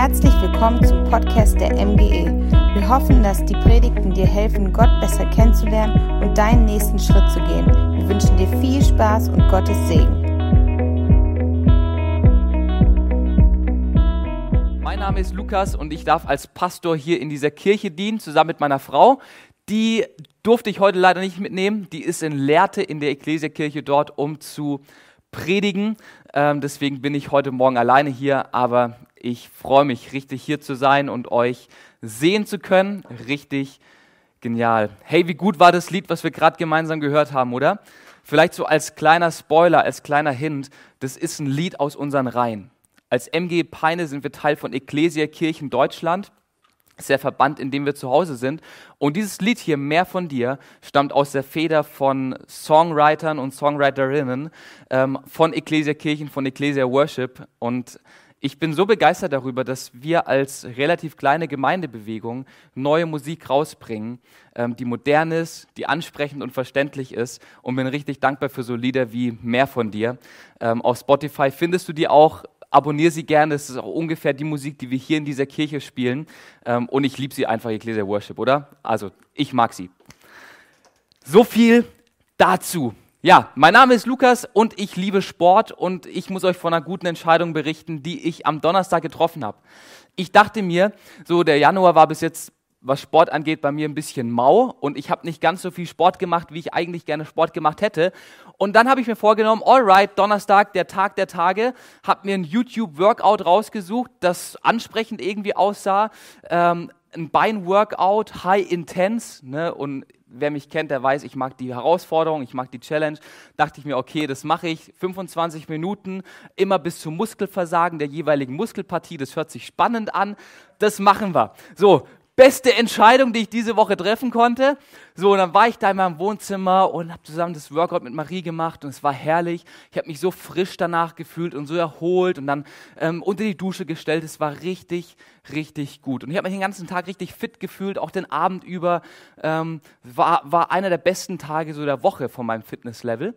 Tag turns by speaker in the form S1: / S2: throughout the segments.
S1: Herzlich willkommen zum Podcast der MGE. Wir hoffen, dass die Predigten dir helfen, Gott besser kennenzulernen und deinen nächsten Schritt zu gehen. Wir wünschen dir viel Spaß und Gottes Segen.
S2: Mein Name ist Lukas und ich darf als Pastor hier in dieser Kirche dienen, zusammen mit meiner Frau. Die durfte ich heute leider nicht mitnehmen. Die ist in Lehrte in der Ekklesiakirche dort, um zu predigen. Ähm, deswegen bin ich heute Morgen alleine hier, aber ich freue mich richtig hier zu sein und euch sehen zu können. Richtig genial. Hey, wie gut war das Lied, was wir gerade gemeinsam gehört haben, oder? Vielleicht so als kleiner Spoiler, als kleiner Hint, das ist ein Lied aus unseren Reihen. Als MG Peine sind wir Teil von Ecclesia Kirchen Deutschland ist der Verband, in dem wir zu Hause sind. Und dieses Lied hier, Mehr von dir, stammt aus der Feder von Songwritern und Songwriterinnen ähm, von Ecclesia Kirchen, von Ecclesia Worship. Und ich bin so begeistert darüber, dass wir als relativ kleine Gemeindebewegung neue Musik rausbringen, ähm, die modern ist, die ansprechend und verständlich ist. Und bin richtig dankbar für so Lieder wie Mehr von dir. Ähm, auf Spotify findest du die auch abonniere sie gerne. Das ist auch ungefähr die Musik, die wir hier in dieser Kirche spielen. Ähm, und ich liebe sie einfach, Ecclesia Worship, oder? Also, ich mag sie. So viel dazu. Ja, mein Name ist Lukas und ich liebe Sport und ich muss euch von einer guten Entscheidung berichten, die ich am Donnerstag getroffen habe. Ich dachte mir, so der Januar war bis jetzt was Sport angeht, bei mir ein bisschen mau und ich habe nicht ganz so viel Sport gemacht, wie ich eigentlich gerne Sport gemacht hätte. Und dann habe ich mir vorgenommen, alright, Donnerstag, der Tag der Tage, habe mir ein YouTube-Workout rausgesucht, das ansprechend irgendwie aussah. Ähm, ein Bein-Workout, high intense, ne? und wer mich kennt, der weiß, ich mag die Herausforderung, ich mag die Challenge. Dachte ich mir, okay, das mache ich 25 Minuten, immer bis zum Muskelversagen der jeweiligen Muskelpartie. Das hört sich spannend an. Das machen wir. So, beste Entscheidung, die ich diese Woche treffen konnte. So, und dann war ich da in meinem Wohnzimmer und habe zusammen das Workout mit Marie gemacht und es war herrlich. Ich habe mich so frisch danach gefühlt und so erholt und dann ähm, unter die Dusche gestellt. Es war richtig, richtig gut. Und ich habe mich den ganzen Tag richtig fit gefühlt, auch den Abend über. Ähm, war, war einer der besten Tage so der Woche von meinem Fitnesslevel.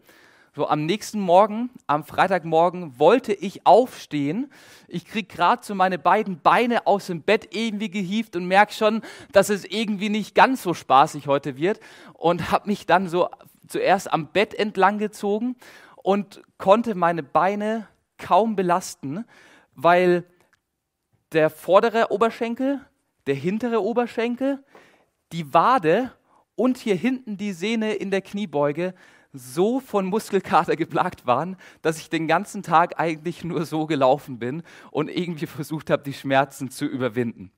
S2: So am nächsten Morgen, am Freitagmorgen, wollte ich aufstehen. Ich krieg gerade so meine beiden Beine aus dem Bett irgendwie gehievt und merke schon, dass es irgendwie nicht ganz so spaßig heute wird. Und habe mich dann so zuerst am Bett entlang gezogen und konnte meine Beine kaum belasten, weil der vordere Oberschenkel, der hintere Oberschenkel, die Wade und hier hinten die Sehne in der Kniebeuge so von Muskelkater geplagt waren, dass ich den ganzen Tag eigentlich nur so gelaufen bin und irgendwie versucht habe, die Schmerzen zu überwinden.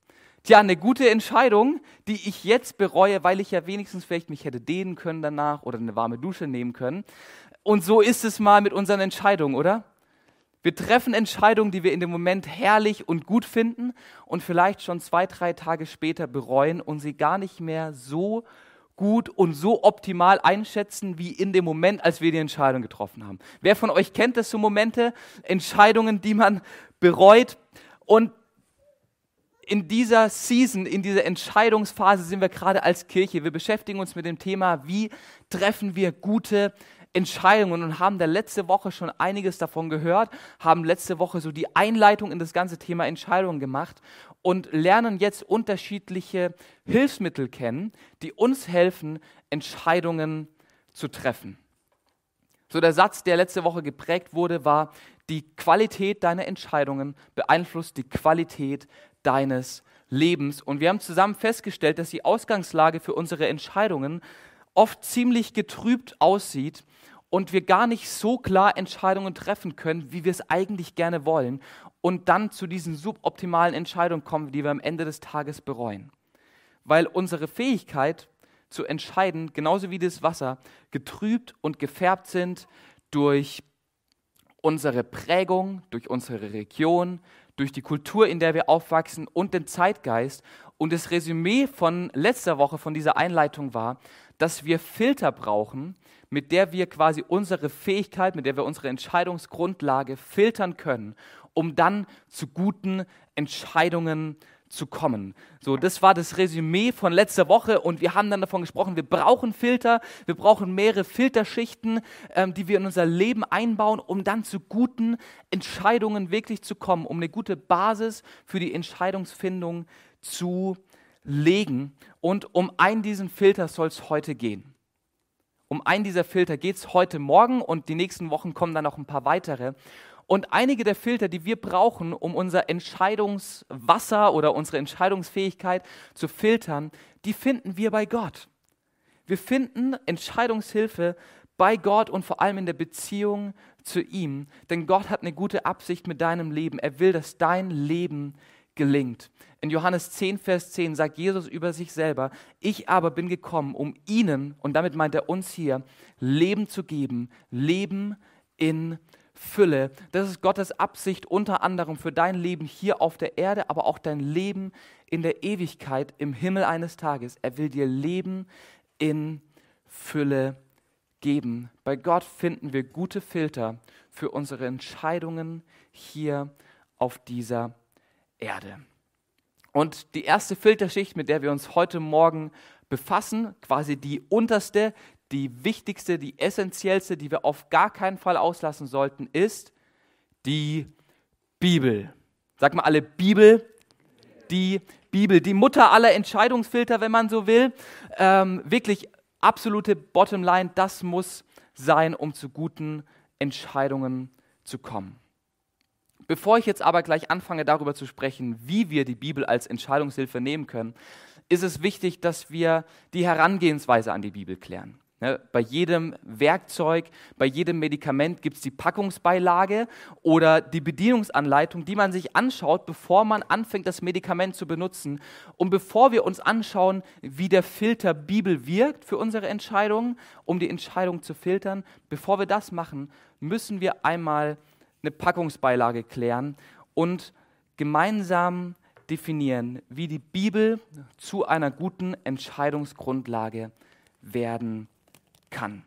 S2: Tja, eine gute Entscheidung, die ich jetzt bereue, weil ich ja wenigstens vielleicht mich hätte dehnen können danach oder eine warme Dusche nehmen können. Und so ist es mal mit unseren Entscheidungen, oder? Wir treffen Entscheidungen, die wir in dem Moment herrlich und gut finden und vielleicht schon zwei, drei Tage später bereuen und sie gar nicht mehr so gut und so optimal einschätzen wie in dem Moment, als wir die Entscheidung getroffen haben. Wer von euch kennt das so Momente, Entscheidungen, die man bereut und in dieser Season, in dieser Entscheidungsphase sind wir gerade als Kirche. Wir beschäftigen uns mit dem Thema, wie treffen wir gute Entscheidungen und haben da letzte Woche schon einiges davon gehört, haben letzte Woche so die Einleitung in das ganze Thema Entscheidungen gemacht und lernen jetzt unterschiedliche Hilfsmittel kennen, die uns helfen, Entscheidungen zu treffen. So der Satz, der letzte Woche geprägt wurde, war, die Qualität deiner Entscheidungen beeinflusst die Qualität deines Lebens. Und wir haben zusammen festgestellt, dass die Ausgangslage für unsere Entscheidungen oft ziemlich getrübt aussieht und wir gar nicht so klar Entscheidungen treffen können, wie wir es eigentlich gerne wollen und dann zu diesen suboptimalen Entscheidungen kommen, die wir am Ende des Tages bereuen. Weil unsere Fähigkeit zu entscheiden, genauso wie das Wasser, getrübt und gefärbt sind durch unsere Prägung, durch unsere Region, durch die Kultur, in der wir aufwachsen und den Zeitgeist. Und das Resümee von letzter Woche, von dieser Einleitung war, dass wir Filter brauchen, mit der wir quasi unsere Fähigkeit, mit der wir unsere Entscheidungsgrundlage filtern können, um dann zu guten Entscheidungen zu kommen. So, das war das Resümee von letzter Woche und wir haben dann davon gesprochen, wir brauchen Filter, wir brauchen mehrere Filterschichten, ähm, die wir in unser Leben einbauen, um dann zu guten Entscheidungen wirklich zu kommen, um eine gute Basis für die Entscheidungsfindung zu legen. Und um einen diesen Filter soll es heute gehen. Um einen dieser Filter geht es heute Morgen und die nächsten Wochen kommen dann noch ein paar weitere. Und einige der Filter, die wir brauchen, um unser Entscheidungswasser oder unsere Entscheidungsfähigkeit zu filtern, die finden wir bei Gott. Wir finden Entscheidungshilfe bei Gott und vor allem in der Beziehung zu ihm. Denn Gott hat eine gute Absicht mit deinem Leben. Er will, dass dein Leben gelingt. In Johannes 10, Vers 10 sagt Jesus über sich selber, ich aber bin gekommen, um ihnen, und damit meint er uns hier, Leben zu geben, Leben in Fülle. Das ist Gottes Absicht unter anderem für dein Leben hier auf der Erde, aber auch dein Leben in der Ewigkeit im Himmel eines Tages. Er will dir Leben in Fülle geben. Bei Gott finden wir gute Filter für unsere Entscheidungen hier auf dieser Erde. Und die erste Filterschicht, mit der wir uns heute Morgen befassen, quasi die unterste, die wichtigste, die essentiellste, die wir auf gar keinen Fall auslassen sollten, ist die Bibel. Sag mal alle Bibel. Die Bibel, die Mutter aller Entscheidungsfilter, wenn man so will. Ähm, wirklich absolute Bottomline, das muss sein, um zu guten Entscheidungen zu kommen. Bevor ich jetzt aber gleich anfange darüber zu sprechen, wie wir die Bibel als Entscheidungshilfe nehmen können, ist es wichtig, dass wir die Herangehensweise an die Bibel klären. Ne, bei jedem Werkzeug, bei jedem Medikament gibt es die Packungsbeilage oder die Bedienungsanleitung, die man sich anschaut, bevor man anfängt, das Medikament zu benutzen. Und bevor wir uns anschauen, wie der Filter Bibel wirkt für unsere Entscheidungen, um die Entscheidung zu filtern, bevor wir das machen, müssen wir einmal eine Packungsbeilage klären und gemeinsam definieren, wie die Bibel zu einer guten Entscheidungsgrundlage werden kann.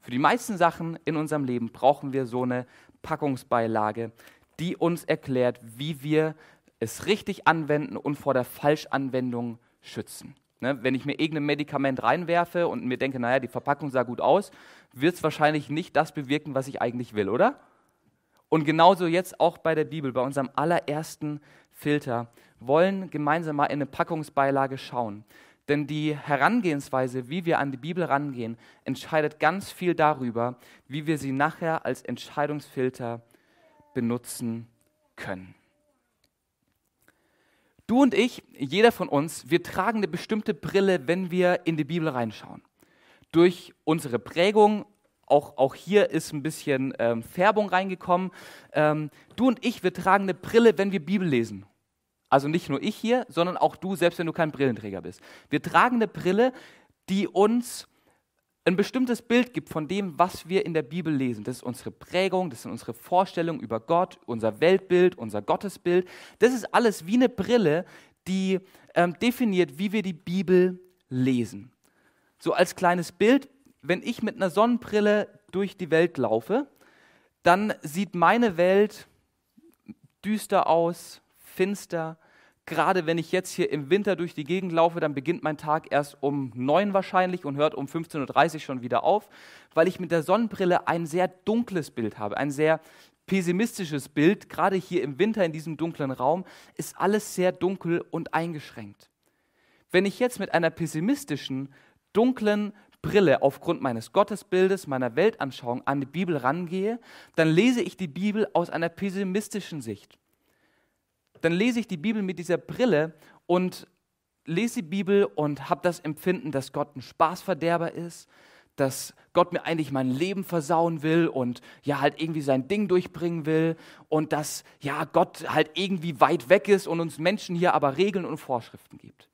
S2: Für die meisten Sachen in unserem Leben brauchen wir so eine Packungsbeilage, die uns erklärt, wie wir es richtig anwenden und vor der Falschanwendung schützen. Ne, wenn ich mir irgendein Medikament reinwerfe und mir denke, naja, die Verpackung sah gut aus, wird es wahrscheinlich nicht das bewirken, was ich eigentlich will, oder? Und genauso jetzt auch bei der Bibel, bei unserem allerersten Filter, wollen gemeinsam mal in eine Packungsbeilage schauen. Denn die Herangehensweise, wie wir an die Bibel rangehen, entscheidet ganz viel darüber, wie wir sie nachher als Entscheidungsfilter benutzen können. Du und ich, jeder von uns, wir tragen eine bestimmte Brille, wenn wir in die Bibel reinschauen. Durch unsere Prägung, auch, auch hier ist ein bisschen ähm, Färbung reingekommen. Ähm, du und ich, wir tragen eine Brille, wenn wir Bibel lesen. Also nicht nur ich hier, sondern auch du, selbst wenn du kein Brillenträger bist. Wir tragen eine Brille, die uns ein bestimmtes Bild gibt von dem, was wir in der Bibel lesen. Das ist unsere Prägung, das sind unsere Vorstellungen über Gott, unser Weltbild, unser Gottesbild. Das ist alles wie eine Brille, die ähm, definiert, wie wir die Bibel lesen. So als kleines Bild, wenn ich mit einer Sonnenbrille durch die Welt laufe, dann sieht meine Welt düster aus, finster. Gerade wenn ich jetzt hier im Winter durch die Gegend laufe, dann beginnt mein Tag erst um neun wahrscheinlich und hört um 15.30 Uhr schon wieder auf, weil ich mit der Sonnenbrille ein sehr dunkles Bild habe, ein sehr pessimistisches Bild. Gerade hier im Winter in diesem dunklen Raum ist alles sehr dunkel und eingeschränkt. Wenn ich jetzt mit einer pessimistischen, dunklen Brille aufgrund meines Gottesbildes, meiner Weltanschauung an die Bibel rangehe, dann lese ich die Bibel aus einer pessimistischen Sicht dann lese ich die Bibel mit dieser Brille und lese die Bibel und habe das Empfinden, dass Gott ein Spaßverderber ist, dass Gott mir eigentlich mein Leben versauen will und ja halt irgendwie sein Ding durchbringen will und dass ja Gott halt irgendwie weit weg ist und uns Menschen hier aber Regeln und Vorschriften gibt.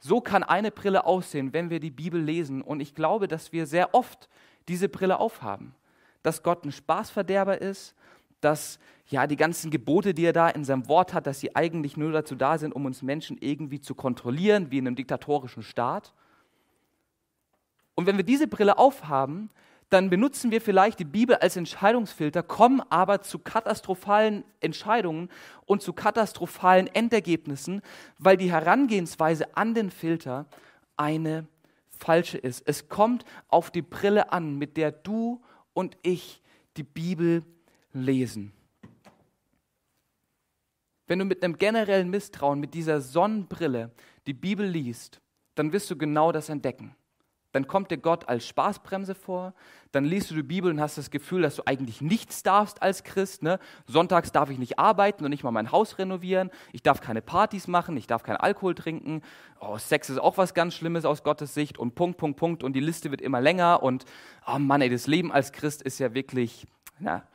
S2: So kann eine Brille aussehen, wenn wir die Bibel lesen und ich glaube, dass wir sehr oft diese Brille aufhaben, dass Gott ein Spaßverderber ist, dass ja die ganzen Gebote, die er da in seinem Wort hat, dass sie eigentlich nur dazu da sind, um uns Menschen irgendwie zu kontrollieren, wie in einem diktatorischen Staat. Und wenn wir diese Brille aufhaben, dann benutzen wir vielleicht die Bibel als Entscheidungsfilter, kommen aber zu katastrophalen Entscheidungen und zu katastrophalen Endergebnissen, weil die Herangehensweise an den Filter eine falsche ist. Es kommt auf die Brille an, mit der du und ich die Bibel lesen. Wenn du mit einem generellen Misstrauen, mit dieser Sonnenbrille die Bibel liest, dann wirst du genau das entdecken. Dann kommt dir Gott als Spaßbremse vor, dann liest du die Bibel und hast das Gefühl, dass du eigentlich nichts darfst als Christ. Ne? Sonntags darf ich nicht arbeiten und nicht mal mein Haus renovieren, ich darf keine Partys machen, ich darf keinen Alkohol trinken, oh, Sex ist auch was ganz Schlimmes aus Gottes Sicht und Punkt, Punkt, Punkt und die Liste wird immer länger und oh Mann, ey, das Leben als Christ ist ja wirklich, na,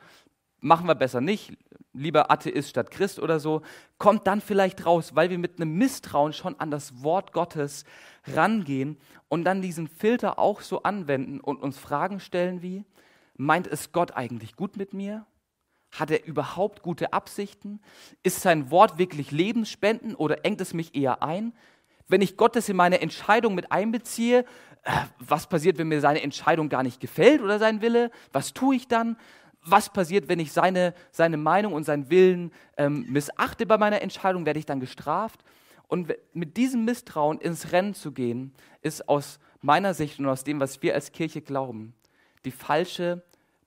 S2: machen wir besser nicht, lieber Atheist statt Christ oder so, kommt dann vielleicht raus, weil wir mit einem Misstrauen schon an das Wort Gottes rangehen und dann diesen Filter auch so anwenden und uns Fragen stellen wie, meint es Gott eigentlich gut mit mir? Hat er überhaupt gute Absichten? Ist sein Wort wirklich lebensspenden oder engt es mich eher ein? Wenn ich Gottes in meine Entscheidung mit einbeziehe, äh, was passiert, wenn mir seine Entscheidung gar nicht gefällt oder sein Wille? Was tue ich dann? Was passiert, wenn ich seine, seine Meinung und seinen Willen ähm, missachte bei meiner Entscheidung, werde ich dann gestraft? Und mit diesem Misstrauen ins Rennen zu gehen, ist aus meiner Sicht und aus dem, was wir als Kirche glauben, die falsche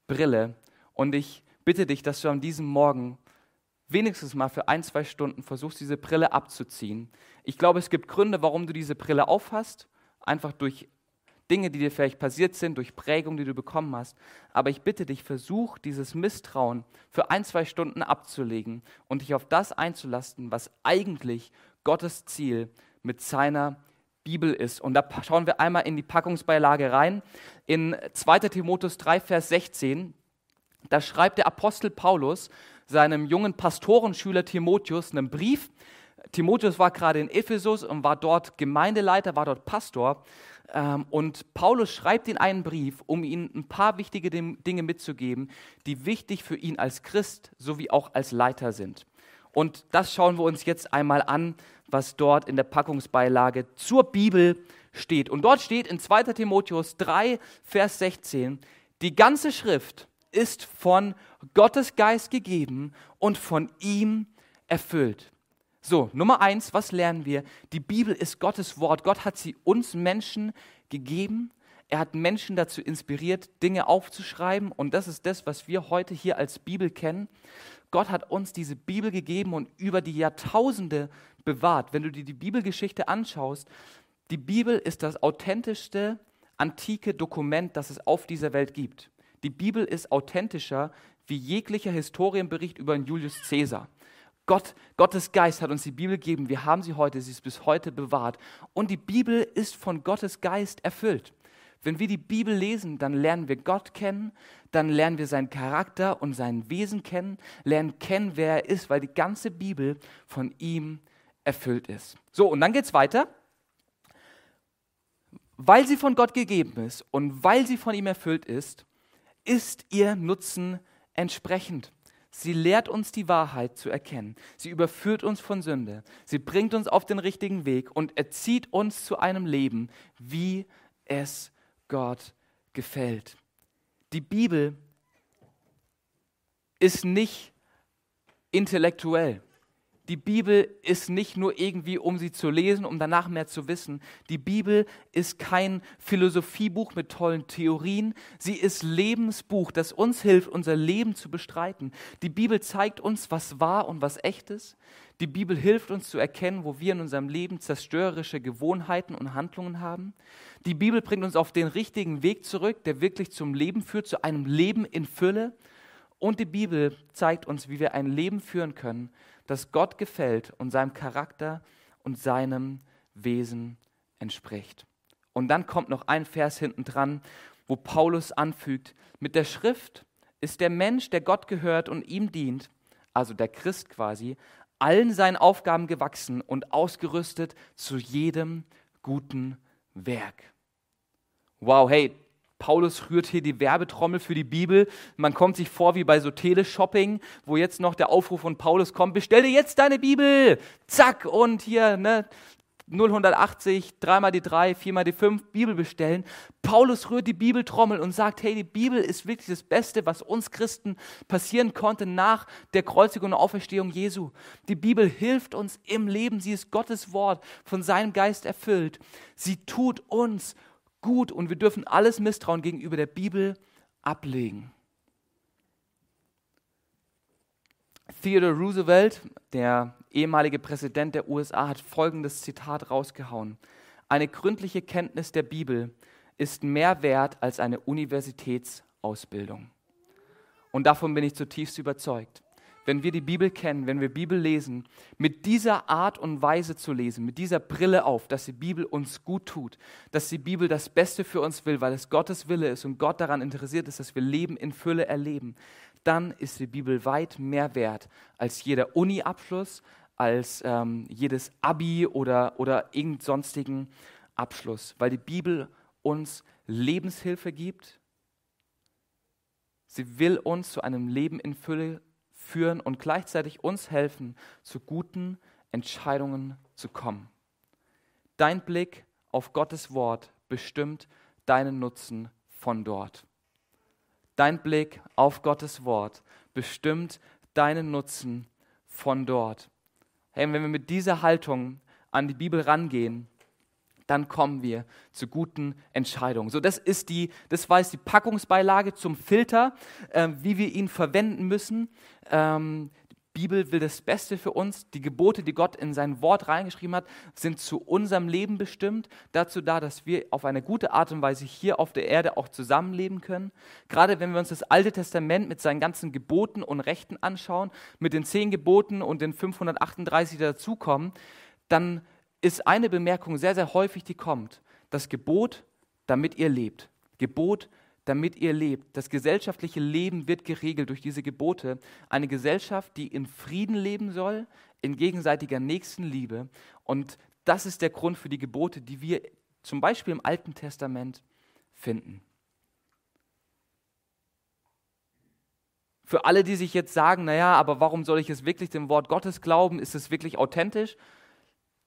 S2: Brille. Und ich bitte dich, dass du an diesem Morgen wenigstens mal für ein, zwei Stunden versuchst, diese Brille abzuziehen. Ich glaube, es gibt Gründe, warum du diese Brille aufhast. Einfach durch Dinge, die dir vielleicht passiert sind, durch Prägung, die du bekommen hast. Aber ich bitte dich, versuch dieses Misstrauen für ein, zwei Stunden abzulegen und dich auf das einzulasten, was eigentlich Gottes Ziel mit seiner Bibel ist. Und da schauen wir einmal in die Packungsbeilage rein. In 2 Timotheus 3, Vers 16, da schreibt der Apostel Paulus seinem jungen Pastorenschüler Timotheus einen Brief. Timotheus war gerade in Ephesus und war dort Gemeindeleiter, war dort Pastor. Ähm, und Paulus schreibt in einen Brief, um ihm ein paar wichtige Dinge mitzugeben, die wichtig für ihn als Christ sowie auch als Leiter sind. Und das schauen wir uns jetzt einmal an, was dort in der Packungsbeilage zur Bibel steht. Und dort steht in 2 Timotheus 3, Vers 16, die ganze Schrift ist von Gottes Geist gegeben und von ihm erfüllt. So, Nummer eins, was lernen wir? Die Bibel ist Gottes Wort. Gott hat sie uns Menschen gegeben. Er hat Menschen dazu inspiriert, Dinge aufzuschreiben. Und das ist das, was wir heute hier als Bibel kennen. Gott hat uns diese Bibel gegeben und über die Jahrtausende bewahrt. Wenn du dir die Bibelgeschichte anschaust, die Bibel ist das authentischste antike Dokument, das es auf dieser Welt gibt. Die Bibel ist authentischer wie jeglicher Historienbericht über Julius Caesar. Gott, Gottes Geist hat uns die Bibel gegeben. Wir haben sie heute, sie ist bis heute bewahrt. Und die Bibel ist von Gottes Geist erfüllt. Wenn wir die Bibel lesen, dann lernen wir Gott kennen, dann lernen wir seinen Charakter und sein Wesen kennen, lernen kennen, wer er ist, weil die ganze Bibel von ihm erfüllt ist. So, und dann geht es weiter. Weil sie von Gott gegeben ist und weil sie von ihm erfüllt ist, ist ihr Nutzen entsprechend. Sie lehrt uns die Wahrheit zu erkennen. Sie überführt uns von Sünde. Sie bringt uns auf den richtigen Weg und erzieht uns zu einem Leben, wie es Gott gefällt. Die Bibel ist nicht intellektuell. Die Bibel ist nicht nur irgendwie, um sie zu lesen, um danach mehr zu wissen. Die Bibel ist kein Philosophiebuch mit tollen Theorien. Sie ist Lebensbuch, das uns hilft, unser Leben zu bestreiten. Die Bibel zeigt uns, was wahr und was echt ist. Die Bibel hilft uns zu erkennen, wo wir in unserem Leben zerstörerische Gewohnheiten und Handlungen haben. Die Bibel bringt uns auf den richtigen Weg zurück, der wirklich zum Leben führt, zu einem Leben in Fülle. Und die Bibel zeigt uns, wie wir ein Leben führen können, das Gott gefällt und seinem Charakter und seinem Wesen entspricht. Und dann kommt noch ein Vers hinten dran, wo Paulus anfügt, mit der Schrift ist der Mensch, der Gott gehört und ihm dient, also der Christ quasi, allen seinen Aufgaben gewachsen und ausgerüstet zu jedem guten Werk. Wow, hey, Paulus rührt hier die Werbetrommel für die Bibel. Man kommt sich vor wie bei so Teleshopping, wo jetzt noch der Aufruf von Paulus kommt, bestell dir jetzt deine Bibel. Zack, und hier, ne, 0180, dreimal die drei, viermal die fünf Bibel bestellen. Paulus rührt die Bibeltrommel und sagt, hey, die Bibel ist wirklich das Beste, was uns Christen passieren konnte nach der Kreuzigung und Auferstehung Jesu. Die Bibel hilft uns im Leben. Sie ist Gottes Wort, von seinem Geist erfüllt. Sie tut uns gut und wir dürfen alles Misstrauen gegenüber der Bibel ablegen. Theodore Roosevelt, der ehemalige Präsident der USA, hat folgendes Zitat rausgehauen. Eine gründliche Kenntnis der Bibel ist mehr wert als eine Universitätsausbildung. Und davon bin ich zutiefst überzeugt. Wenn wir die Bibel kennen, wenn wir Bibel lesen, mit dieser Art und Weise zu lesen, mit dieser Brille auf, dass die Bibel uns gut tut, dass die Bibel das Beste für uns will, weil es Gottes Wille ist und Gott daran interessiert ist, dass wir Leben in Fülle erleben, dann ist die Bibel weit mehr wert als jeder Uni-Abschluss, als ähm, jedes Abi oder, oder irgendeinen sonstigen Abschluss, weil die Bibel uns Lebenshilfe gibt. Sie will uns zu einem Leben in Fülle führen und gleichzeitig uns helfen, zu guten Entscheidungen zu kommen. Dein Blick auf Gottes Wort bestimmt deinen Nutzen von dort. Dein Blick auf Gottes Wort bestimmt deinen Nutzen von dort. Hey, wenn wir mit dieser Haltung an die Bibel rangehen, dann kommen wir zu guten Entscheidungen. So, das ist die, das war jetzt die Packungsbeilage zum Filter, äh, wie wir ihn verwenden müssen. Ähm, Bibel will das Beste für uns. Die Gebote, die Gott in sein Wort reingeschrieben hat, sind zu unserem Leben bestimmt, dazu da, dass wir auf eine gute Art und Weise hier auf der Erde auch zusammenleben können. Gerade wenn wir uns das Alte Testament mit seinen ganzen Geboten und Rechten anschauen, mit den zehn Geboten und den 538, die dazukommen, dann ist eine Bemerkung sehr, sehr häufig, die kommt. Das Gebot, damit ihr lebt. Gebot, damit ihr lebt. Das gesellschaftliche Leben wird geregelt durch diese Gebote. Eine Gesellschaft, die in Frieden leben soll, in gegenseitiger Nächstenliebe. Und das ist der Grund für die Gebote, die wir zum Beispiel im Alten Testament finden. Für alle, die sich jetzt sagen, naja, aber warum soll ich es wirklich dem Wort Gottes glauben? Ist es wirklich authentisch?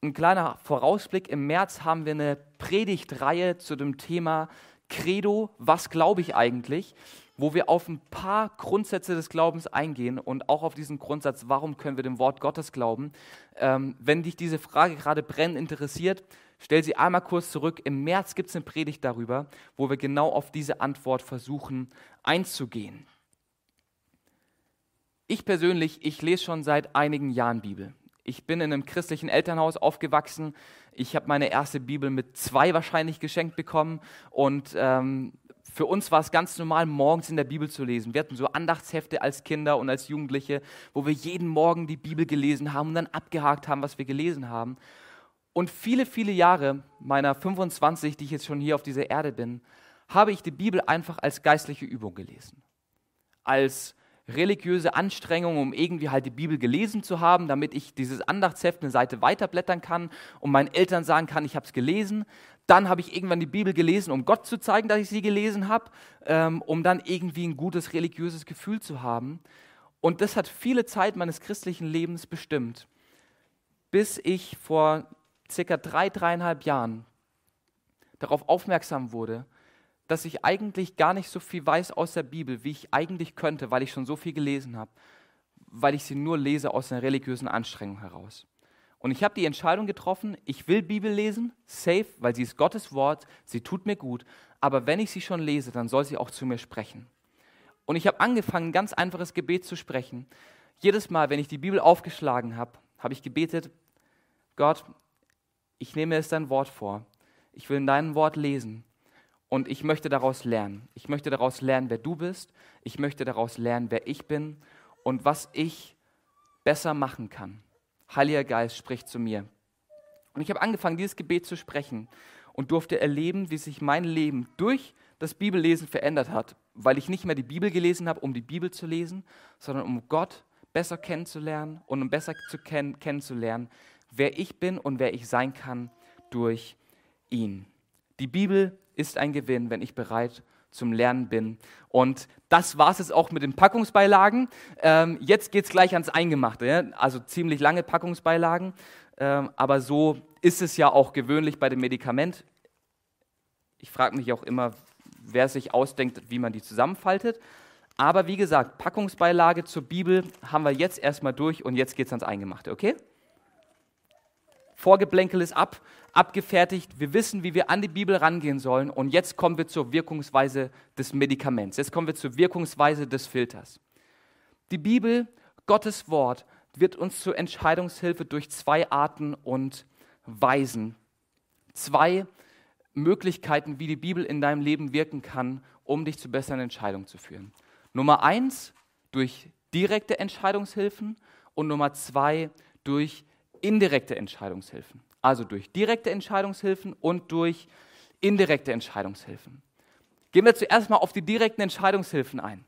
S2: Ein kleiner Vorausblick, im März haben wir eine Predigtreihe zu dem Thema Credo, was glaube ich eigentlich, wo wir auf ein paar Grundsätze des Glaubens eingehen und auch auf diesen Grundsatz, warum können wir dem Wort Gottes glauben. Ähm, wenn dich diese Frage gerade brennend interessiert, stell sie einmal kurz zurück. Im März gibt es eine Predigt darüber, wo wir genau auf diese Antwort versuchen einzugehen. Ich persönlich, ich lese schon seit einigen Jahren Bibel. Ich bin in einem christlichen Elternhaus aufgewachsen. Ich habe meine erste Bibel mit zwei wahrscheinlich geschenkt bekommen. Und ähm, für uns war es ganz normal, morgens in der Bibel zu lesen. Wir hatten so Andachtshefte als Kinder und als Jugendliche, wo wir jeden Morgen die Bibel gelesen haben und dann abgehakt haben, was wir gelesen haben. Und viele, viele Jahre meiner 25, die ich jetzt schon hier auf dieser Erde bin, habe ich die Bibel einfach als geistliche Übung gelesen. Als religiöse Anstrengung, um irgendwie halt die Bibel gelesen zu haben, damit ich dieses Andachtsheft eine Seite weiterblättern kann und meinen Eltern sagen kann, ich habe es gelesen. Dann habe ich irgendwann die Bibel gelesen, um Gott zu zeigen, dass ich sie gelesen habe, ähm, um dann irgendwie ein gutes religiöses Gefühl zu haben. Und das hat viele Zeit meines christlichen Lebens bestimmt, bis ich vor circa drei, dreieinhalb Jahren darauf aufmerksam wurde, dass ich eigentlich gar nicht so viel weiß aus der Bibel, wie ich eigentlich könnte, weil ich schon so viel gelesen habe, weil ich sie nur lese aus einer religiösen Anstrengung heraus. Und ich habe die Entscheidung getroffen, ich will Bibel lesen, safe, weil sie ist Gottes Wort, sie tut mir gut, aber wenn ich sie schon lese, dann soll sie auch zu mir sprechen. Und ich habe angefangen, ein ganz einfaches Gebet zu sprechen. Jedes Mal, wenn ich die Bibel aufgeschlagen habe, habe ich gebetet, Gott, ich nehme es dein Wort vor. Ich will in deinem Wort lesen. Und ich möchte daraus lernen. Ich möchte daraus lernen, wer du bist. Ich möchte daraus lernen, wer ich bin und was ich besser machen kann. Heiliger Geist spricht zu mir. Und ich habe angefangen, dieses Gebet zu sprechen und durfte erleben, wie sich mein Leben durch das Bibellesen verändert hat, weil ich nicht mehr die Bibel gelesen habe, um die Bibel zu lesen, sondern um Gott besser kennenzulernen und um besser zu kenn kennenzulernen, wer ich bin und wer ich sein kann durch ihn. Die Bibel ist ein Gewinn, wenn ich bereit zum Lernen bin. Und das war es jetzt auch mit den Packungsbeilagen. Ähm, jetzt geht es gleich ans Eingemachte. Ja? Also ziemlich lange Packungsbeilagen. ähm, aber so ist es ja auch gewöhnlich bei dem Medikament. Ich frage mich auch immer, wer sich ausdenkt, wie man die zusammenfaltet. Aber wie gesagt, Packungsbeilage zur Bibel haben wir jetzt erstmal durch und jetzt geht es ans Eingemachte, okay? Vorgeblänkel ist ab, abgefertigt. Wir wissen, wie wir an die Bibel rangehen sollen. Und jetzt kommen wir zur Wirkungsweise des Medikaments. Jetzt kommen wir zur Wirkungsweise des Filters. Die Bibel, Gottes Wort, wird uns zur Entscheidungshilfe durch zwei Arten und Weisen. Zwei Möglichkeiten, wie die Bibel in deinem Leben wirken kann, um dich zu besseren Entscheidungen zu führen. Nummer eins durch direkte Entscheidungshilfen und Nummer zwei durch indirekte Entscheidungshilfen. Also durch direkte Entscheidungshilfen und durch indirekte Entscheidungshilfen. Gehen wir zuerst mal auf die direkten Entscheidungshilfen ein.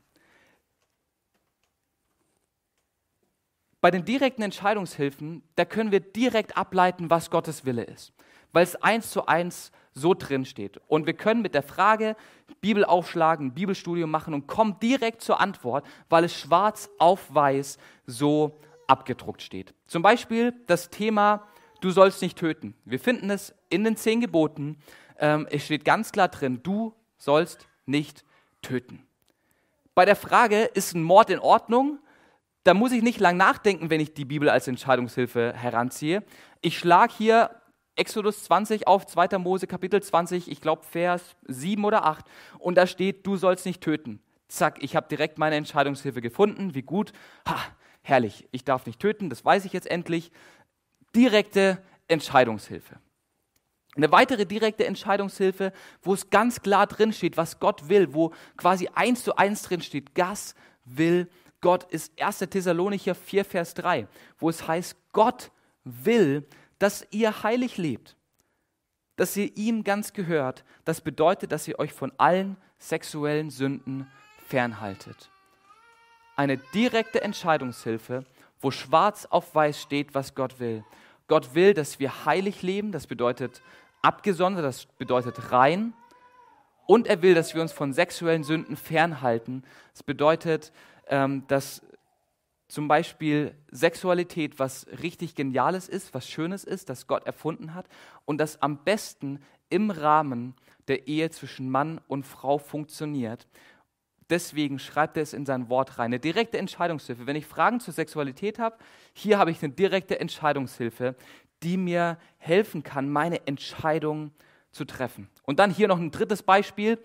S2: Bei den direkten Entscheidungshilfen, da können wir direkt ableiten, was Gottes Wille ist, weil es eins zu eins so drin steht. Und wir können mit der Frage Bibel aufschlagen, Bibelstudium machen und kommen direkt zur Antwort, weil es schwarz auf weiß so abgedruckt steht. Zum Beispiel das Thema, du sollst nicht töten. Wir finden es in den zehn Geboten. Ähm, es steht ganz klar drin, du sollst nicht töten. Bei der Frage, ist ein Mord in Ordnung? da muss ich nicht lang nachdenken, wenn ich die Bibel als Entscheidungshilfe heranziehe. Ich schlage hier Exodus 20 auf, 2. Mose Kapitel 20, ich glaube Vers 7 oder 8, und da steht, du sollst nicht töten. Zack, ich habe direkt meine Entscheidungshilfe gefunden, wie gut. Ha, herrlich, ich darf nicht töten, das weiß ich jetzt endlich. Direkte Entscheidungshilfe. Eine weitere direkte Entscheidungshilfe, wo es ganz klar drin steht, was Gott will, wo quasi eins zu eins drin steht, Gas will Gott ist 1. Thessalonicher 4, Vers 3, wo es heißt, Gott will, dass ihr heilig lebt, dass ihr ihm ganz gehört. Das bedeutet, dass ihr euch von allen sexuellen Sünden fernhaltet. Eine direkte Entscheidungshilfe, wo schwarz auf weiß steht, was Gott will. Gott will, dass wir heilig leben, das bedeutet abgesondert, das bedeutet rein. Und er will, dass wir uns von sexuellen Sünden fernhalten. Das bedeutet, ähm, dass zum Beispiel Sexualität was richtig Geniales ist, was Schönes ist, das Gott erfunden hat und das am besten im Rahmen der Ehe zwischen Mann und Frau funktioniert. Deswegen schreibt er es in sein Wort rein. Eine direkte Entscheidungshilfe. Wenn ich Fragen zur Sexualität habe, hier habe ich eine direkte Entscheidungshilfe, die mir helfen kann, meine Entscheidung zu treffen. Und dann hier noch ein drittes Beispiel.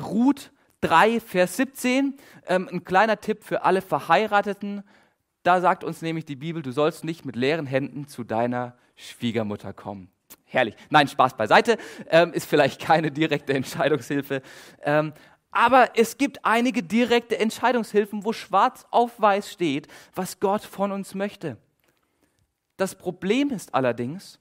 S2: Ruth 3, Vers 17, ähm, ein kleiner Tipp für alle Verheirateten. Da sagt uns nämlich die Bibel, du sollst nicht mit leeren Händen zu deiner Schwiegermutter kommen. Herrlich. Nein, Spaß beiseite. Ähm, ist vielleicht keine direkte Entscheidungshilfe. Ähm, aber es gibt einige direkte Entscheidungshilfen, wo schwarz auf weiß steht, was Gott von uns möchte. Das Problem ist allerdings,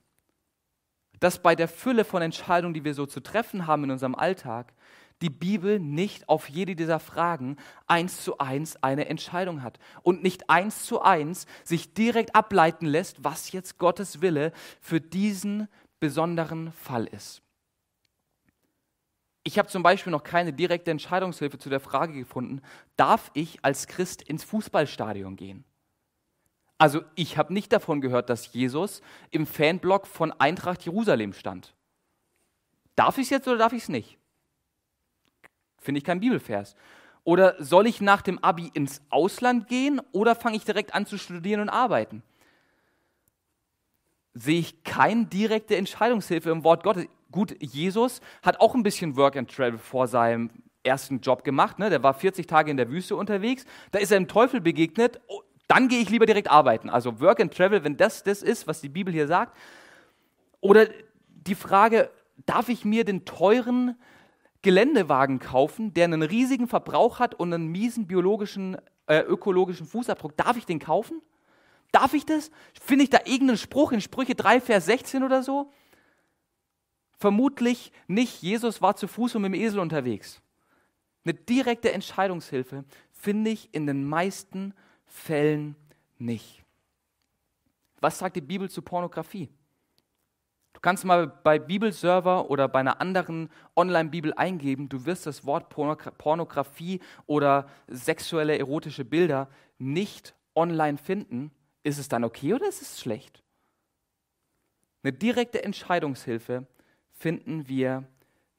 S2: dass bei der Fülle von Entscheidungen, die wir so zu treffen haben in unserem Alltag, die Bibel nicht auf jede dieser Fragen eins zu eins eine Entscheidung hat und nicht eins zu eins sich direkt ableiten lässt, was jetzt Gottes Wille für diesen besonderen Fall ist. Ich habe zum Beispiel noch keine direkte Entscheidungshilfe zu der Frage gefunden, darf ich als Christ ins Fußballstadion gehen? Also ich habe nicht davon gehört, dass Jesus im Fanblock von Eintracht Jerusalem stand. Darf ich es jetzt oder darf ich es nicht? Finde ich kein Bibelvers. Oder soll ich nach dem Abi ins Ausland gehen oder fange ich direkt an zu studieren und arbeiten? Sehe ich keine direkte Entscheidungshilfe im Wort Gottes. Gut, Jesus hat auch ein bisschen Work and Travel vor seinem ersten Job gemacht. Ne? Der war 40 Tage in der Wüste unterwegs. Da ist er dem Teufel begegnet. Oh, dann gehe ich lieber direkt arbeiten. Also Work and Travel, wenn das das ist, was die Bibel hier sagt. Oder die Frage, darf ich mir den teuren Geländewagen kaufen, der einen riesigen Verbrauch hat und einen miesen biologischen, äh, ökologischen Fußabdruck. Darf ich den kaufen? Darf ich das? Finde ich da irgendeinen Spruch in Sprüche 3, Vers 16 oder so? Vermutlich nicht. Jesus war zu Fuß und mit dem Esel unterwegs. Eine direkte Entscheidungshilfe finde ich in den meisten Fällen nicht. Was sagt die Bibel zu Pornografie? Du kannst mal bei Bibelserver oder bei einer anderen Online-Bibel eingeben, du wirst das Wort Pornografie oder sexuelle erotische Bilder nicht online finden. Ist es dann okay oder ist es schlecht? Eine direkte Entscheidungshilfe finden wir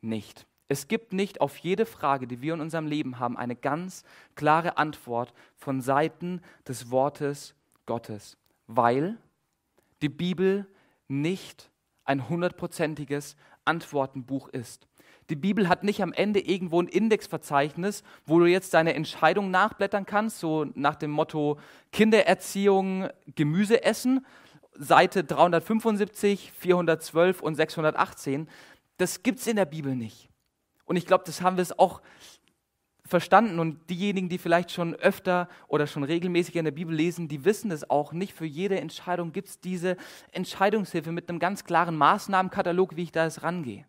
S2: nicht. Es gibt nicht auf jede Frage, die wir in unserem Leben haben, eine ganz klare Antwort von Seiten des Wortes Gottes, weil die Bibel nicht ein hundertprozentiges Antwortenbuch ist. Die Bibel hat nicht am Ende irgendwo ein Indexverzeichnis, wo du jetzt deine Entscheidung nachblättern kannst, so nach dem Motto Kindererziehung, Gemüse essen, Seite 375, 412 und 618. Das gibt es in der Bibel nicht. Und ich glaube, das haben wir es auch verstanden und diejenigen, die vielleicht schon öfter oder schon regelmäßig in der Bibel lesen, die wissen es auch. Nicht für jede Entscheidung gibt es diese Entscheidungshilfe mit einem ganz klaren Maßnahmenkatalog, wie ich da jetzt rangehe.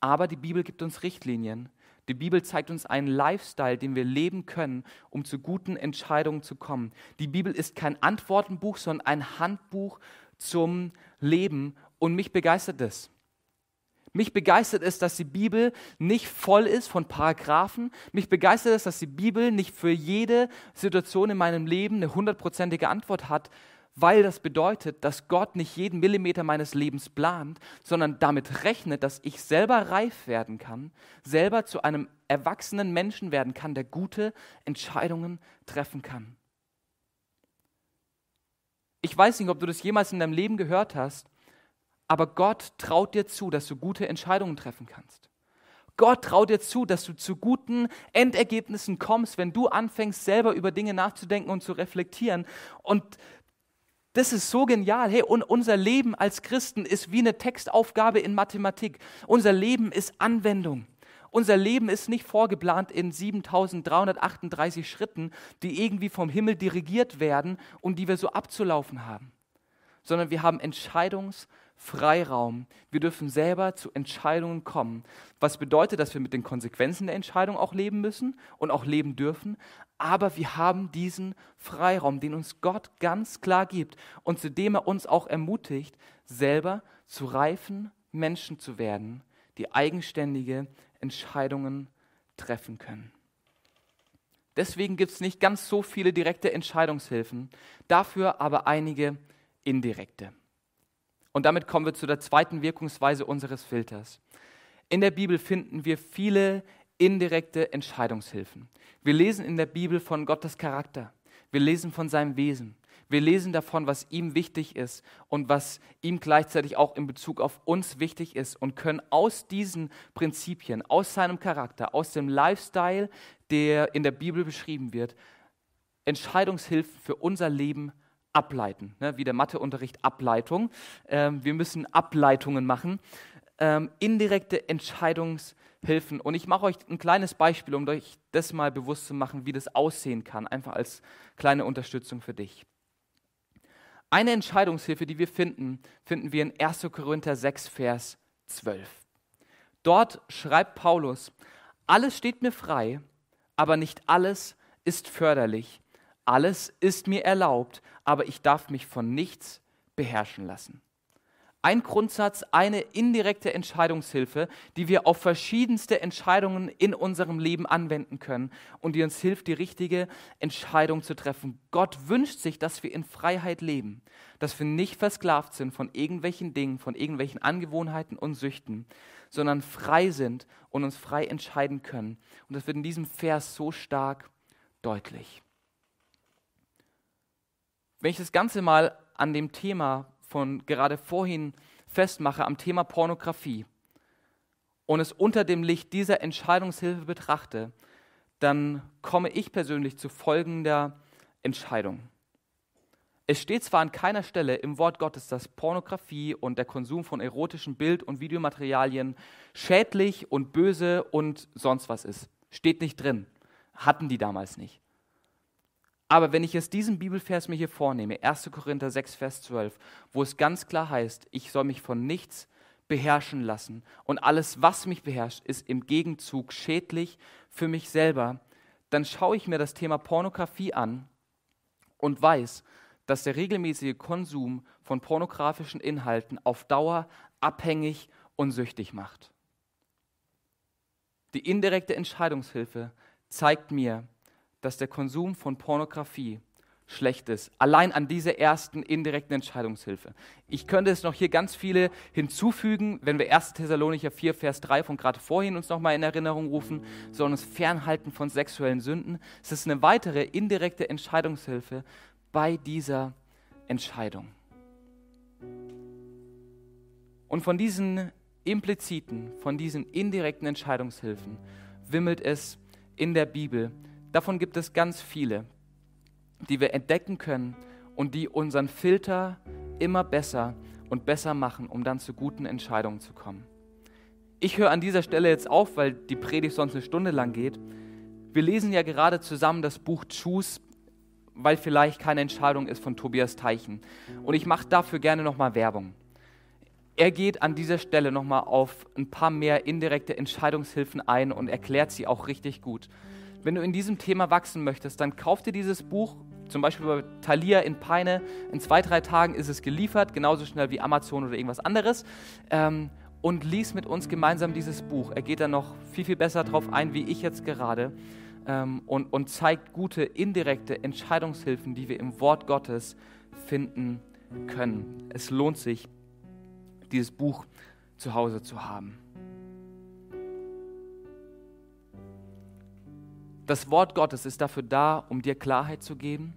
S2: Aber die Bibel gibt uns Richtlinien. Die Bibel zeigt uns einen Lifestyle, den wir leben können, um zu guten Entscheidungen zu kommen. Die Bibel ist kein Antwortenbuch, sondern ein Handbuch zum Leben. Und mich begeistert es. Mich begeistert es, dass die Bibel nicht voll ist von Paragraphen. Mich begeistert es, dass die Bibel nicht für jede Situation in meinem Leben eine hundertprozentige Antwort hat, weil das bedeutet, dass Gott nicht jeden Millimeter meines Lebens plant, sondern damit rechnet, dass ich selber reif werden kann, selber zu einem erwachsenen Menschen werden kann, der gute Entscheidungen treffen kann. Ich weiß nicht, ob du das jemals in deinem Leben gehört hast, aber Gott traut dir zu, dass du gute Entscheidungen treffen kannst. Gott traut dir zu, dass du zu guten Endergebnissen kommst, wenn du anfängst, selber über Dinge nachzudenken und zu reflektieren. Und das ist so genial. Hey, und unser Leben als Christen ist wie eine Textaufgabe in Mathematik. Unser Leben ist Anwendung. Unser Leben ist nicht vorgeplant in 7338 Schritten, die irgendwie vom Himmel dirigiert werden und die wir so abzulaufen haben, sondern wir haben Entscheidungs- Freiraum. Wir dürfen selber zu Entscheidungen kommen. Was bedeutet, dass wir mit den Konsequenzen der Entscheidung auch leben müssen und auch leben dürfen. Aber wir haben diesen Freiraum, den uns Gott ganz klar gibt und zu dem er uns auch ermutigt, selber zu reifen Menschen zu werden, die eigenständige Entscheidungen treffen können. Deswegen gibt es nicht ganz so viele direkte Entscheidungshilfen, dafür aber einige indirekte. Und damit kommen wir zu der zweiten Wirkungsweise unseres Filters. In der Bibel finden wir viele indirekte Entscheidungshilfen. Wir lesen in der Bibel von Gottes Charakter. Wir lesen von seinem Wesen. Wir lesen davon, was ihm wichtig ist und was ihm gleichzeitig auch in Bezug auf uns wichtig ist und können aus diesen Prinzipien, aus seinem Charakter, aus dem Lifestyle, der in der Bibel beschrieben wird, Entscheidungshilfen für unser Leben ableiten, ne, wie der Matheunterricht Ableitung. Ähm, wir müssen Ableitungen machen, ähm, indirekte Entscheidungshilfen. Und ich mache euch ein kleines Beispiel, um euch das mal bewusst zu machen, wie das aussehen kann, einfach als kleine Unterstützung für dich. Eine Entscheidungshilfe, die wir finden, finden wir in 1. Korinther 6, Vers 12. Dort schreibt Paulus, alles steht mir frei, aber nicht alles ist förderlich. Alles ist mir erlaubt, aber ich darf mich von nichts beherrschen lassen. Ein Grundsatz, eine indirekte Entscheidungshilfe, die wir auf verschiedenste Entscheidungen in unserem Leben anwenden können und die uns hilft, die richtige Entscheidung zu treffen. Gott wünscht sich, dass wir in Freiheit leben, dass wir nicht versklavt sind von irgendwelchen Dingen, von irgendwelchen Angewohnheiten und Süchten, sondern frei sind und uns frei entscheiden können. Und das wird in diesem Vers so stark deutlich. Wenn ich das Ganze mal an dem Thema von gerade vorhin festmache, am Thema Pornografie, und es unter dem Licht dieser Entscheidungshilfe betrachte, dann komme ich persönlich zu folgender Entscheidung. Es steht zwar an keiner Stelle im Wort Gottes, dass Pornografie und der Konsum von erotischen Bild- und Videomaterialien schädlich und böse und sonst was ist. Steht nicht drin. Hatten die damals nicht. Aber wenn ich jetzt diesen Bibelvers mir hier vornehme, 1. Korinther 6, Vers 12, wo es ganz klar heißt, ich soll mich von nichts beherrschen lassen und alles, was mich beherrscht, ist im Gegenzug schädlich für mich selber, dann schaue ich mir das Thema Pornografie an und weiß, dass der regelmäßige Konsum von pornografischen Inhalten auf Dauer abhängig und süchtig macht. Die indirekte Entscheidungshilfe zeigt mir, dass der Konsum von Pornografie Schlechtes. Allein an dieser ersten indirekten Entscheidungshilfe. Ich könnte es noch hier ganz viele hinzufügen, wenn wir 1. Thessalonicher 4, Vers 3 von gerade vorhin uns nochmal in Erinnerung rufen, sollen uns fernhalten von sexuellen Sünden. Es ist eine weitere indirekte Entscheidungshilfe bei dieser Entscheidung. Und von diesen impliziten, von diesen indirekten Entscheidungshilfen wimmelt es in der Bibel. Davon gibt es ganz viele die wir entdecken können und die unseren Filter immer besser und besser machen, um dann zu guten Entscheidungen zu kommen. Ich höre an dieser Stelle jetzt auf, weil die Predigt sonst eine Stunde lang geht. Wir lesen ja gerade zusammen das Buch Choose, weil vielleicht keine Entscheidung ist von Tobias Teichen. Und ich mache dafür gerne nochmal Werbung. Er geht an dieser Stelle nochmal auf ein paar mehr indirekte Entscheidungshilfen ein und erklärt sie auch richtig gut. Wenn du in diesem Thema wachsen möchtest, dann kauf dir dieses Buch, zum Beispiel bei Thalia in Peine. In zwei, drei Tagen ist es geliefert, genauso schnell wie Amazon oder irgendwas anderes. Ähm, und lies mit uns gemeinsam dieses Buch. Er geht da noch viel, viel besser drauf ein, wie ich jetzt gerade. Ähm, und, und zeigt gute, indirekte Entscheidungshilfen, die wir im Wort Gottes finden können. Es lohnt sich, dieses Buch zu Hause zu haben. Das Wort Gottes ist dafür da, um dir Klarheit zu geben.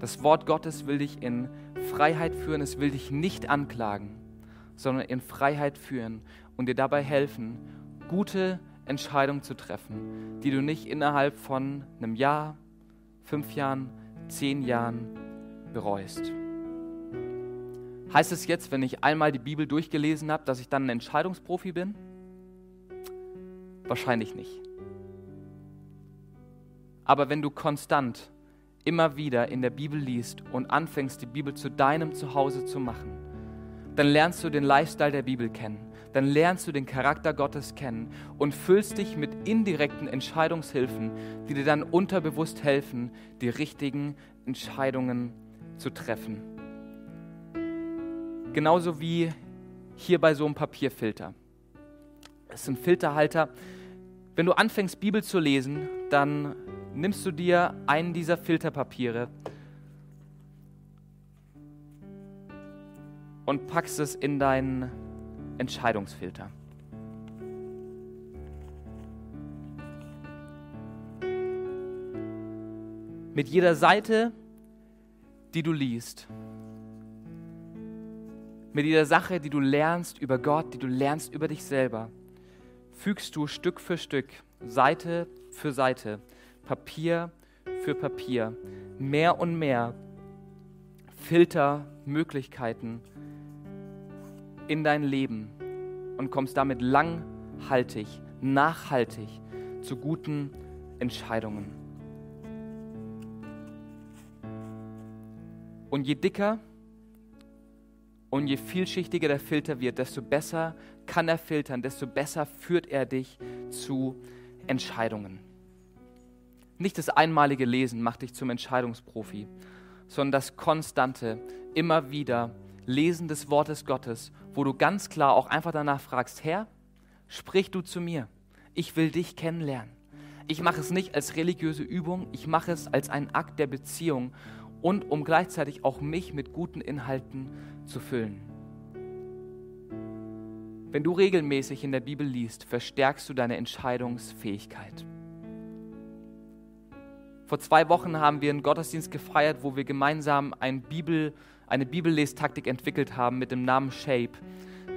S2: Das Wort Gottes will dich in Freiheit führen, es will dich nicht anklagen, sondern in Freiheit führen und dir dabei helfen, gute Entscheidungen zu treffen, die du nicht innerhalb von einem Jahr, fünf Jahren, zehn Jahren bereust. Heißt es jetzt, wenn ich einmal die Bibel durchgelesen habe, dass ich dann ein Entscheidungsprofi bin? Wahrscheinlich nicht. Aber wenn du konstant immer wieder in der Bibel liest und anfängst, die Bibel zu deinem Zuhause zu machen, dann lernst du den Lifestyle der Bibel kennen, dann lernst du den Charakter Gottes kennen und füllst dich mit indirekten Entscheidungshilfen, die dir dann unterbewusst helfen, die richtigen Entscheidungen zu treffen. Genauso wie hier bei so einem Papierfilter. Es ist ein Filterhalter. Wenn du anfängst, Bibel zu lesen, dann nimmst du dir einen dieser Filterpapiere und packst es in deinen Entscheidungsfilter. Mit jeder Seite, die du liest, mit jeder Sache, die du lernst über Gott, die du lernst über dich selber, fügst du Stück für Stück, Seite für Seite Papier für Papier mehr und mehr Filtermöglichkeiten in dein Leben und kommst damit langhaltig, nachhaltig zu guten Entscheidungen. Und je dicker und je vielschichtiger der Filter wird, desto besser kann er filtern, desto besser führt er dich zu Entscheidungen. Nicht das einmalige Lesen macht dich zum Entscheidungsprofi, sondern das konstante, immer wieder Lesen des Wortes Gottes, wo du ganz klar auch einfach danach fragst, Herr, sprich du zu mir. Ich will dich kennenlernen. Ich mache es nicht als religiöse Übung, ich mache es als einen Akt der Beziehung und um gleichzeitig auch mich mit guten Inhalten zu füllen. Wenn du regelmäßig in der Bibel liest, verstärkst du deine Entscheidungsfähigkeit. Vor zwei Wochen haben wir einen Gottesdienst gefeiert, wo wir gemeinsam ein Bibel, eine Bibellestaktik entwickelt haben mit dem Namen Shape.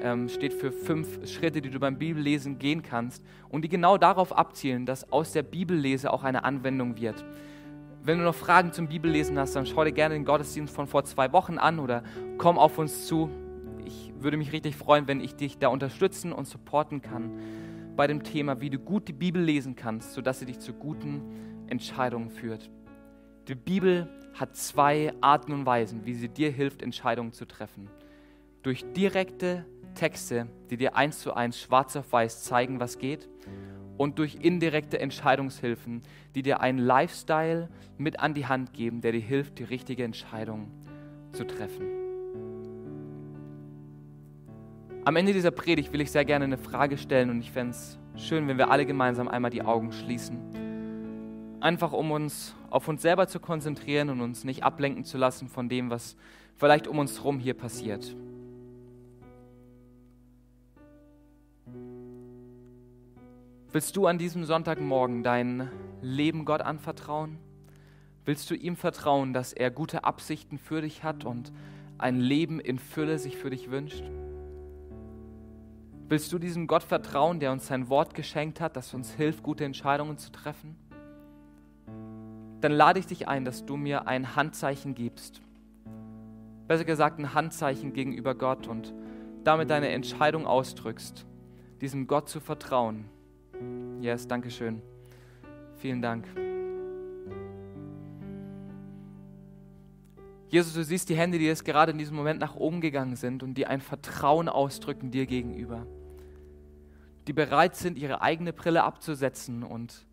S2: Ähm, steht für fünf Schritte, die du beim Bibellesen gehen kannst und die genau darauf abzielen, dass aus der Bibellese auch eine Anwendung wird. Wenn du noch Fragen zum Bibellesen hast, dann schau dir gerne den Gottesdienst von vor zwei Wochen an oder komm auf uns zu. Ich würde mich richtig freuen, wenn ich dich da unterstützen und supporten kann bei dem Thema, wie du gut die Bibel lesen kannst, sodass sie dich zu guten Entscheidungen führt. Die Bibel hat zwei Arten und Weisen, wie sie dir hilft, Entscheidungen zu treffen. Durch direkte Texte, die dir eins zu eins schwarz auf weiß zeigen, was geht, und durch indirekte Entscheidungshilfen, die dir einen Lifestyle mit an die Hand geben, der dir hilft, die richtige Entscheidung zu treffen. Am Ende dieser Predigt will ich sehr gerne eine Frage stellen und ich fände es schön, wenn wir alle gemeinsam einmal die Augen schließen einfach um uns auf uns selber zu konzentrieren und uns nicht ablenken zu lassen von dem, was vielleicht um uns herum hier passiert. Willst du an diesem Sonntagmorgen dein Leben Gott anvertrauen? Willst du ihm vertrauen, dass er gute Absichten für dich hat und ein Leben in Fülle sich für dich wünscht? Willst du diesem Gott vertrauen, der uns sein Wort geschenkt hat, das uns hilft, gute Entscheidungen zu treffen? Dann lade ich dich ein, dass du mir ein Handzeichen gibst. Besser gesagt, ein Handzeichen gegenüber Gott und damit deine Entscheidung ausdrückst, diesem Gott zu vertrauen Yes, danke schön. Vielen Dank. Jesus, du siehst die Hände, die jetzt gerade in diesem Moment nach oben gegangen sind und die ein Vertrauen ausdrücken dir gegenüber. Die bereit sind, ihre eigene Brille abzusetzen und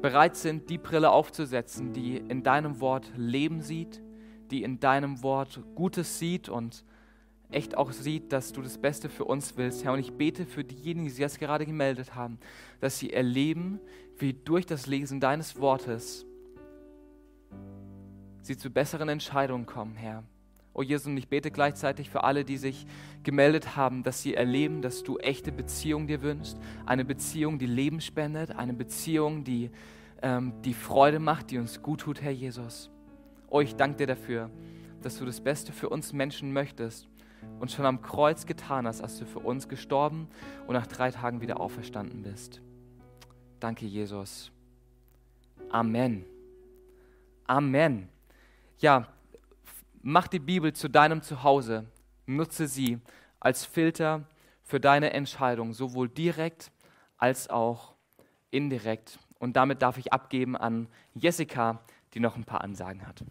S2: bereit sind, die Brille aufzusetzen, die in deinem Wort Leben sieht, die in deinem Wort Gutes sieht und echt auch sieht, dass du das Beste für uns willst, Herr. Und ich bete für diejenigen, die sich jetzt gerade gemeldet haben, dass sie erleben, wie durch das Lesen deines Wortes sie zu besseren Entscheidungen kommen, Herr. Oh Jesus, und ich bete gleichzeitig für alle, die sich gemeldet haben, dass sie erleben, dass du echte Beziehung dir wünschst. Eine Beziehung, die Leben spendet, eine Beziehung, die, ähm, die Freude macht, die uns gut tut, Herr Jesus. Oh, ich danke dir dafür, dass du das Beste für uns Menschen möchtest und schon am Kreuz getan hast, als du für uns gestorben und nach drei Tagen wieder auferstanden bist. Danke, Jesus. Amen. Amen. Ja, mach die Bibel zu deinem Zuhause. Nutze sie als Filter für deine Entscheidung, sowohl direkt als auch indirekt. Und damit darf ich abgeben an Jessica, die noch ein paar Ansagen hat.